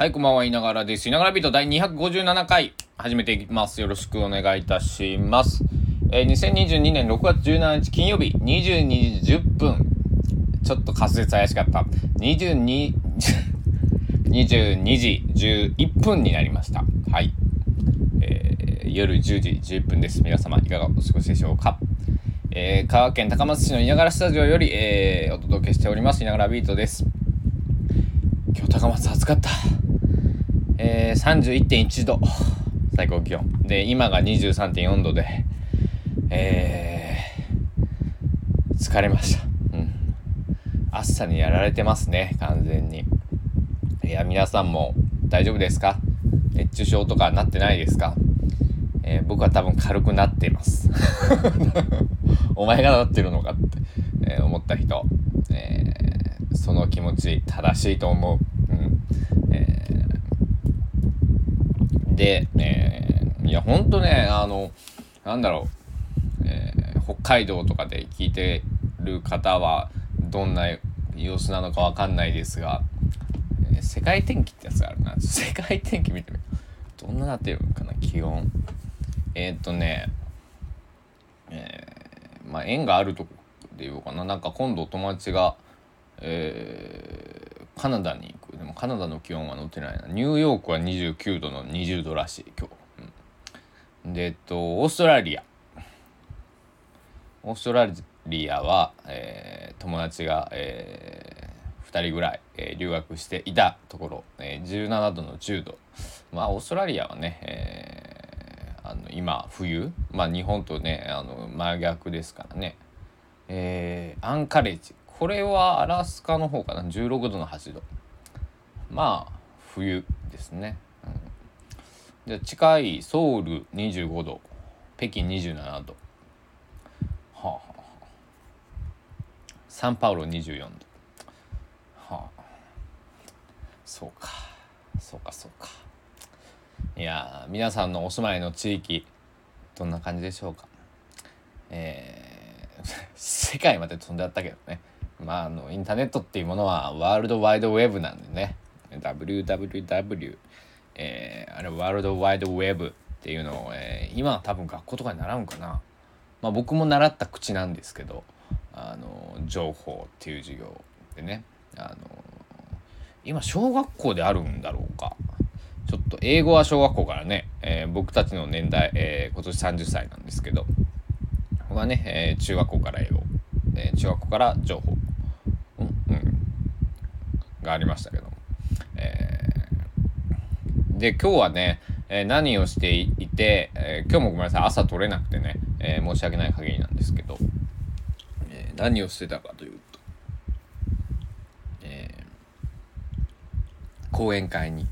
はい、こんばんは、いながらです。いながらビート第257回、始めていきます。よろしくお願いいたします。えー、2022年6月17日金曜日、22時10分。ちょっと滑舌怪しかった。22、22時11分になりました。はい。えー、夜10時11分です。皆様、いかがお過ごしでしょうか？えー、香川県高松市のいながらスタジオより、えー、お届けしております。いながらビートです。今日高松暑かった。えー、31.1度。最高気温。で今が23.4度でえー、疲れました。うん。暑さにやられてますね完全に。いや皆さんも大丈夫ですか？熱中症とかなってないですか、えー、僕は多分軽くなっています。お前がなってるのかって、えー、思った人、えー、その気持ち正しいと思う、うんえーで、えー、いや、ほんとね、あの、なんだろう、えー、北海道とかで聞いてる方は、どんな様子なのかわかんないですが、えー、世界天気ってやつがあるな。世界天気見てみる。どんななってるのかな、気温。えー、っとね、えー、まあ、縁があるとこで言おうかな。なんか今度友達が、えー、カナダにでもカナダの気温は載ってないな。ニューヨークは29度の20度らしい今日、うん、でえっとオーストラリア。オーストラリアは、えー、友達が、えー、2人ぐらい、えー、留学していたところ、えー、17度の10度。まあオーストラリアはね、えー、あの今冬。まあ日本とねあの真逆ですからね。えー、アンカレッジ。これはアラスカの方かな。16度の8度。まあ冬ですね、うん、で近いソウル25度。北京27度。はあ、サンパウロ24度。はあ。そうか。そうかそうか。いや皆さんのお住まいの地域どんな感じでしょうか。えー、世界まで飛んであったけどね。まあ、あのインターネットっていうものはワールドワイドウェブなんでね。Www えー、あれワールドワイドウェブっていうのを、えー、今は多分学校とかに習うんかな、まあ、僕も習った口なんですけどあの情報っていう授業でね。あの今小学校であるんだろうか。ちょっと英語は小学校からね、えー、僕たちの年代、えー、今年30歳なんですけど僕はね、えー、中学校から英語、え中学校から情報う、うんがありましたけど、えー、で今日はね、えー、何をしていて、えー、今日もごめんなさい朝撮れなくてね、え申し訳ない限りなんですけど、え何をしてたかというと、え講演会に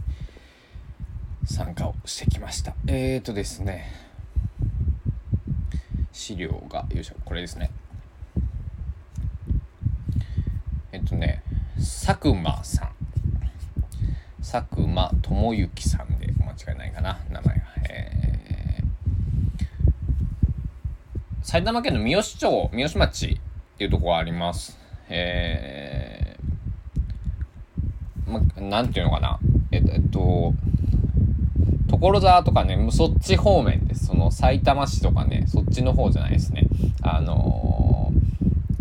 参加をしてきました。えーとですね資料がよいしょこれですね。えっとね佐久間さん。佐久間智之さんで間違いないかな名前が、えー、埼玉県の三芳町三芳町っていうとこありますえー、ま、なんていうのかなえっと、えっと、所沢とかね、そっち方面です。その埼玉市とかね、そっちの方じゃないですね。あの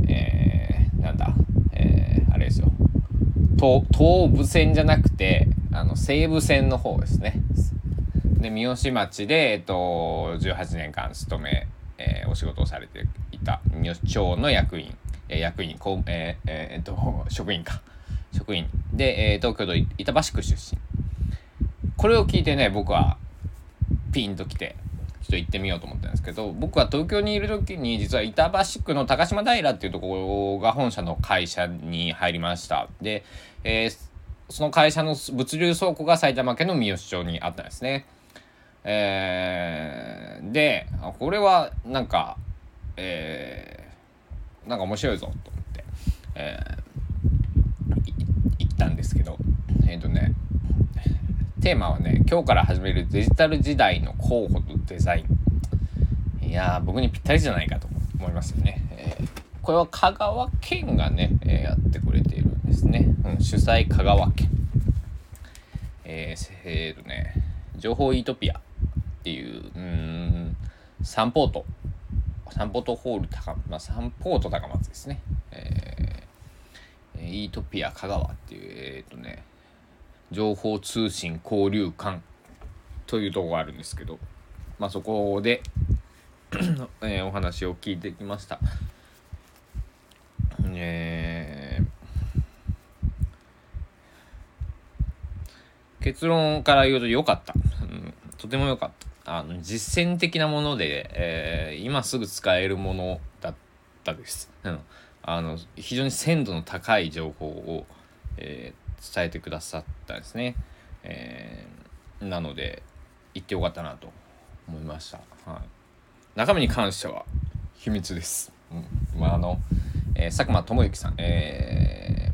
ー、えー、なんだ、えー、あれですよ。東東武線じゃなくてあの西武線の方ですね。で三好町で、えっと、18年間勤め、えー、お仕事をされていた三好町の役員、えー、役員こ、えーえー、っと 職員か。職員。で、えー、東京都板橋区出身。これを聞いてね僕はピンときてちょっと行ってみようと思ったんですけど僕は東京にいる時に実は板橋区の高島平っていうところが本社の会社に入りました。で、えー、その会社の物流倉庫が埼玉県の三芳町にあったんですねえー、でこれはなんかえー、なんか面白いぞと思って、えー、行ったんですけどえっ、ー、とねテーマはね、今日から始めるデジタル時代の候補とデザイン。いやー、僕にぴったりじゃないかと思いますよね。えー、これは香川県がね、えー、やってくれているですね。うん、主催香川県。えー、えー、とね、情報イートピアっていう、うん、サンポート、サンポートホール高、まあ、サンポート高松ですね。えー、イートピア香川っていう、えっ、とね、情報通信交流館というとこがあるんですけど、まあ、そこで えー、お話を聞いてきました。えー、結論から言うと良かった、うん。とても良かった。あの実践的なもので、えー、今すぐ使えるものだったです。うん、あの非常に鮮度の高い情報を、えー、伝えてくださったんですね。えー、なので行ってよかったなと思いました。はい、中身に関しては秘密です。うん、まああの、えー、佐久間智之さん、え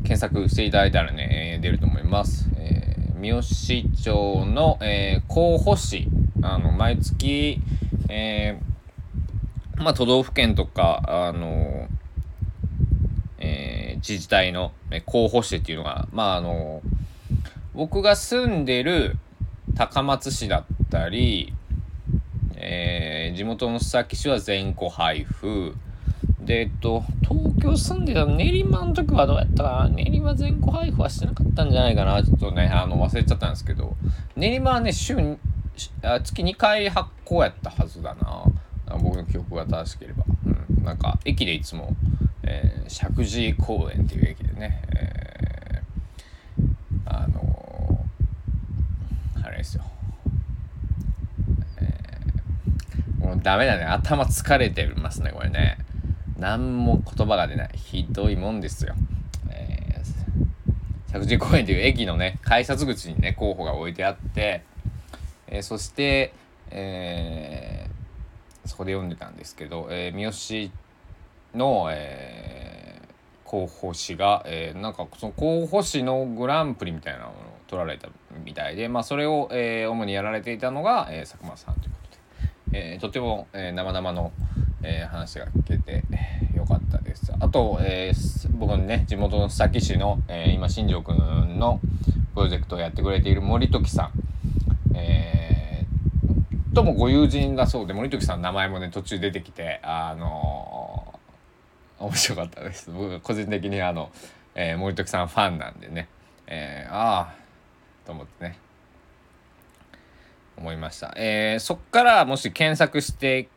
ー、検索していただいたらね、出ると思います。えー、三好町の、えー、候補誌、あの、毎月、えー、まあ、都道府県とか、あの、えー、自治体の、ね、候補誌っていうのが、まあ、あの、僕が住んでる高松市だったり、えー、地元の須崎市は全戸配布。で、えっと、東京住んでた練馬の時はどうやったかな？練馬全戸配布はしてなかったんじゃないかなちょっとね、あの、忘れちゃったんですけど、練馬はね、週に、月2回発行やったはずだな。僕の記憶が正しければ。うん。なんか、駅でいつも、えー、石神井公園っていう駅でね、えー、あのー、あれですよ。もうダメだね。頭疲れてますね、これね。何も言葉が出ない。ひどいもんですよ。えー、石神公園という駅のね、改札口にね、候補が置いてあって、えー、そして、えー、そこで読んでたんですけど、えー、三好の、えー、候補誌が、えー、なんかその候補誌のグランプリみたいなものを取られたみたいで、まあ、それを、えー、主にやられていたのが、えー、佐久間さんというえー、とても、えー、生々の、えー、話が聞けてよかったです。あと、えー、僕のね、地元の須崎市の、えー、今、新庄くんのプロジェクトをやってくれている森時さん、えー、ともご友人だそうで、森時さんの名前もね、途中出てきて、あのー、面白かったです。僕、個人的にあの、えー、森時さんファンなんでね、えー、ああ、と思ってね、思いました。えー、そっからもし検索して、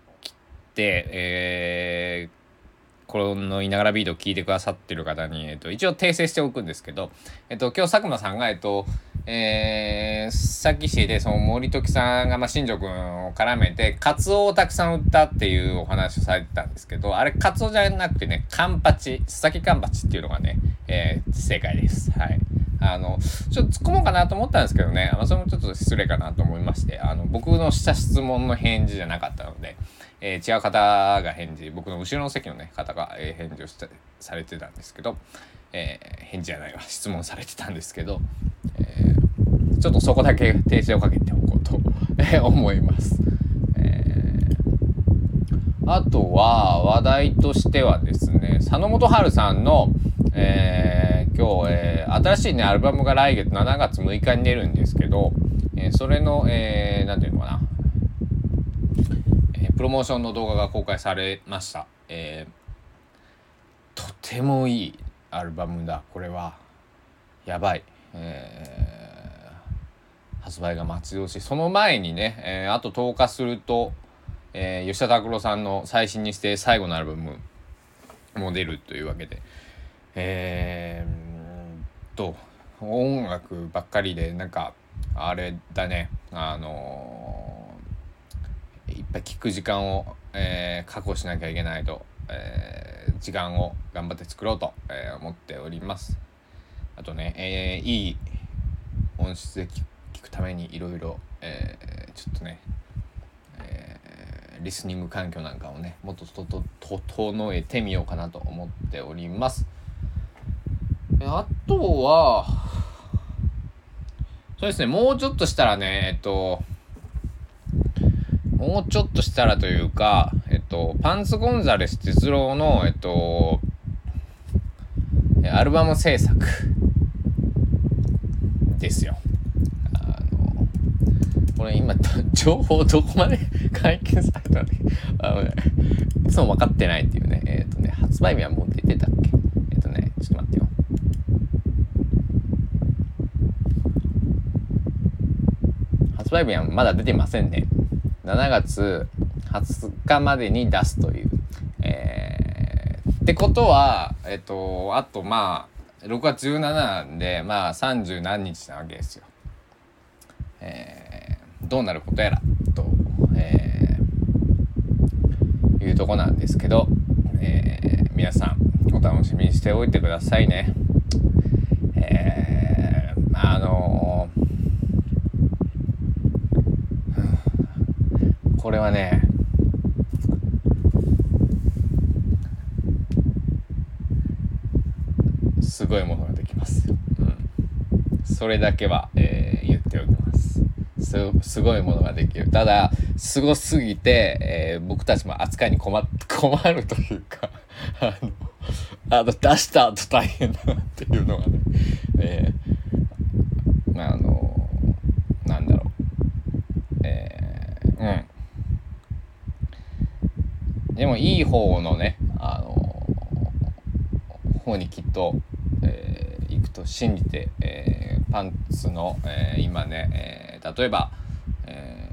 えー、このいながらビートを聞いてくださってる方に、えっ、と、一応訂正しておくんですけど、えっ、と、今日佐久間さんが、えっ、と、えー、さっきしで、その森時さんが、まあ、新庄くんを絡めて、カツオをたくさん売ったっていうお話をされてたんですけど、あれ、カツオじゃなくてね、カンパチ、佐々木カンパチっていうのがね、えー、正解です。はい。あの、ちょっと突っ込もうかなと思ったんですけどね、まあ、それもちょっと失礼かなと思いまして、あの、僕のした質問の返事じゃなかったので、えー、違う方が返事、僕の後ろの席のね、方が、えー、返事をしてされてたんですけど、えー、返事じゃないわ、質問されてたんですけど、えー、ちょっとそこだけ訂正をかけておこうと、え思います。えー、あとは、話題としてはですね、佐野元春さんの、えー、今日、えー、新しいね、アルバムが来月7月6日に出るんですけど、えー、それの、えー、ていうのかな、プロモーションの動画が公開されました。えー、とてもいいアルバムだ、これは。やばい。えー、発売が待ち遠しい。その前にね、えー、あと10日すると、えー、吉田拓郎さんの最新にして最後のアルバムも出るというわけで、えー、と音楽ばっかりでなんかあれだねあのー、いっぱい聴く時間を、えー、確保しなきゃいけないと、えー、時間を頑張って作ろうと、えー、思っております。あとね、えー、いい音質で聞くためにいろいろちょっとね、え、リスニング環境なんかをねもっととと整えてみようかなと思っております。あとは、そうですね、もうちょっとしたらね、えっと、もうちょっとしたらというか、えっと、パンツ・ゴンザレス哲郎の、えっと、アルバム制作ですよ。あの、これ今、情報どこまで解禁されたのあのね、いつも分かってないっていうね、えっ、とね、発売日はもう出てたっけ？えっ、とね、ちょっと待ってよ。発売日はまだ出てませんね。7月20日までに出すという。えー、ってことは、えっ、と、あとまあ、6月17なんで、まあ30何日なわけですよ。えー、どうなることやら、と、えー、いうとこなんですけど、えー、皆さん、お楽しみにしておいてくださいね。えー、あのー、これはね、すごいものができますよ。うん。それだけは、えー、言っておきます。す、すごいものができる。ただ、すごすぎて、えー、僕たちも扱いに困困るというかあの、あの、出した後大変だなっていうのがね、えー、あの、なんだろう。えー、うん。でも、いい方のね、あの、方にきっと、えー、行くと信じて、えー、パンツの、えー、今ね、えー、例えば、え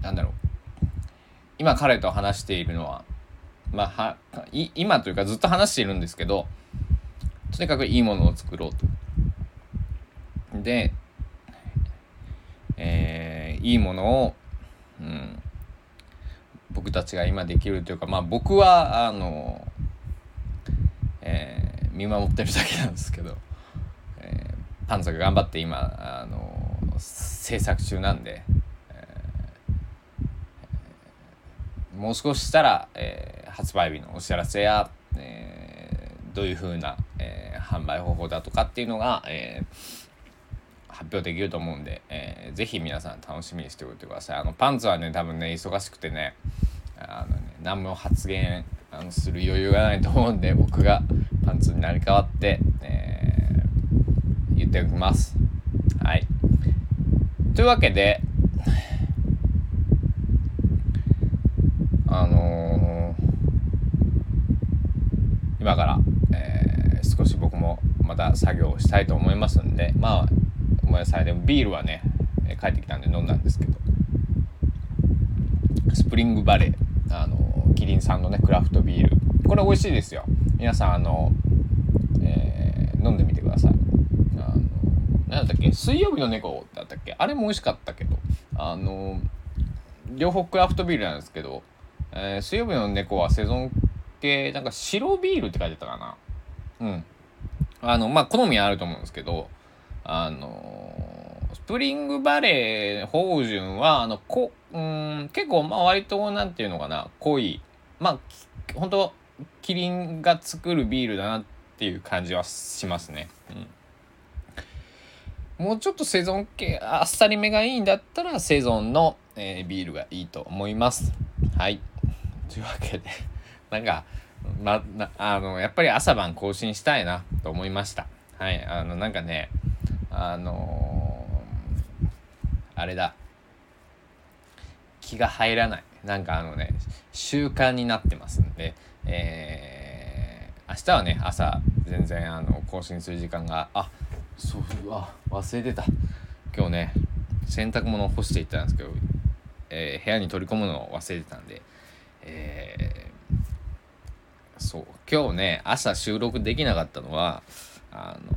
ー、なんだろう今彼と話しているのはまあはい今というかずっと話しているんですけどとにかくいいものを作ろうと。で、えー、いいものを、うん、僕たちが今できるというかまあ僕はあのえー、見守ってるだけなんですけど、えー、パンツが頑張って今、あの制作中なんで、えー、もう少ししたら、えー、発売日のお知らせや、えー、どういうふうな、えー、販売方法だとかっていうのが、えー、発表できると思うんで、えー、ぜひ皆さん楽しみにしておいてください。あのパンツはね多分ね忙しくてねあのね何も発言あのする余裕がないと思うんで僕がパンツになり変わって、えー、言っておきます。はい。というわけで、あのー、今から、えー、少し僕もまた作業をしたいと思いますんで、まあ、ごめんなさい。でもビールはね、帰ってきたんで飲んだんですけど、スプリングバレー、あのキリンさんのねクラフトビール。これ美味しいですよ。皆さんあの、えー、飲んでみてください。あの何だったっけ？水曜日の猫だったっけ？あれも美味しかったけど。あの両方クラフトビールなんですけど、えー、水曜日の猫はセゾン系なんか白ビールって書いてたかな。うん。あのまあ好みはあると思うんですけどあのスプリングバレー芳醇はあのこうん結構まあ割となんていうのかな濃いまあ本当キリンが作るビールだなっていう感じはしますね。うん、もうちょっとセゾン系あっさりめがいいんだったらセゾンの、えー、ビールがいいと思います。はい。というわけで なんか、ま、あのやっぱり朝晩更新したいなと思いました。はい。あのなんかねあのー、あれだ。気が入らない。なんかあのね習慣になってますんで、えー、明日はね朝全然あの更新する時間があそうあ忘れてた。今日ね洗濯物を干していったんですけど、えー、部屋に取り込むのを忘れてたんで、えー、そう今日ね朝収録できなかったのはあの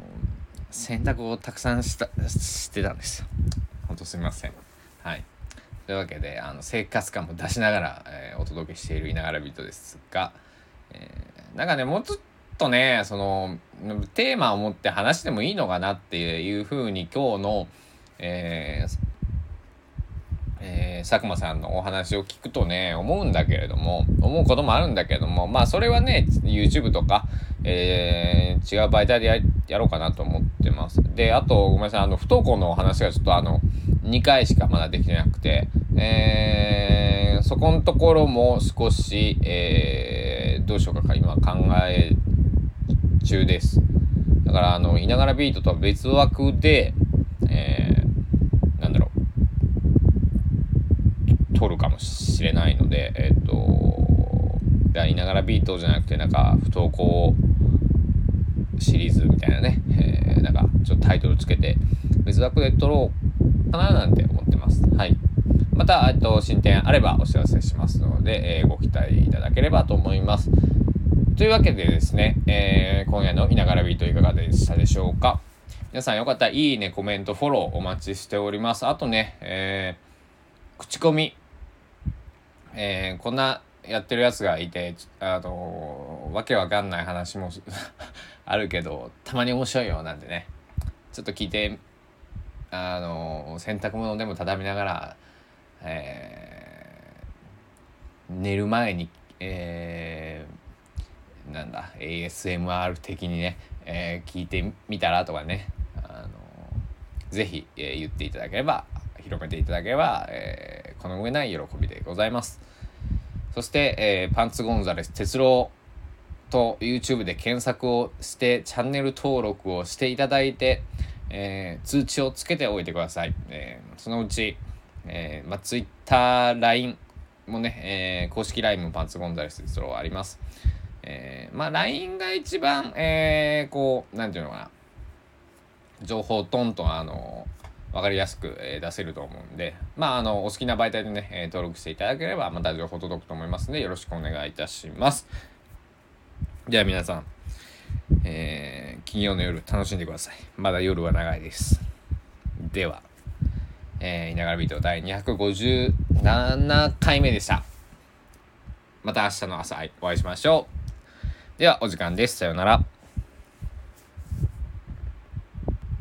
洗濯をたくさんしたしてたんですよ。ほんとすみません。はい。というわけであの生活感も出しながら、えー、お届けしている「いながらビート」ですが、えー、なんかねもうちょっとねそのテーマを持って話してもいいのかなっていうふうに今日の、えーえー、佐久間さんのお話を聞くとね思うんだけれども思うこともあるんだけれどもまあそれはね YouTube とか、えー、違う媒体でややろうかなと思ってますであとごめんなさいあの不登校のお話がちょっとあの2回しかまだできてなくて、えー、そこのところも少し、えー、どうしようか今考え中です。だからあのいながらビートとは別枠で、えー、なんだろう撮るかもしれないのでえっ、ー、といながらビートじゃなくてなんか不登校シリーズみたいなね、えー、なんかちょっとタイトルつけて別枠で撮ろうかななんて思ってます。はい。また、えっと、進展あればお知らせしますので、えー、ご期待いただければと思います。というわけでですね、えー、今夜のいながらビートいかがでしたでしょうか皆さんよかったらいいね、コメント、フォローお待ちしております。あとね、えー、口コミ、えー、こんなやってるやつがいて、あのわけわかんない話も あるけど、たまに面白いよ、なんてね。ちょっと聞いて、あの洗濯物でも畳みながら、えー、寝る前に、えー、なんだ ASMR 的にね、えー、聞いてみたらとかねあのぜひ、えー、言っていただければ広めていただければ、えー、この上ない喜びでございます。そして、えー、パンツゴンザレス哲郎と YouTube で検索をしてチャンネル登録をしていただいて、えー、通知をつけておいてください、えー、そのうち、えーまあ、Twitter、LINE もね、え、公式 LINE もパンツゴンザレス哲郎あります、え、まあ LINE が一番、え、こう、なんていうのかな、情報トントン、あの、わかりやすく、え、出せると思うんで、まあ、あの、お好きな媒体でね、え、登録していただければ、また情報届くと思いますので、よろしくお願いいたします。では皆さん、えー、金曜の夜楽しんでください。まだ夜は長いです。では、えー、いながらビート第257回目でした。また明日の朝お会いしましょう。では、お時間です。さようなら。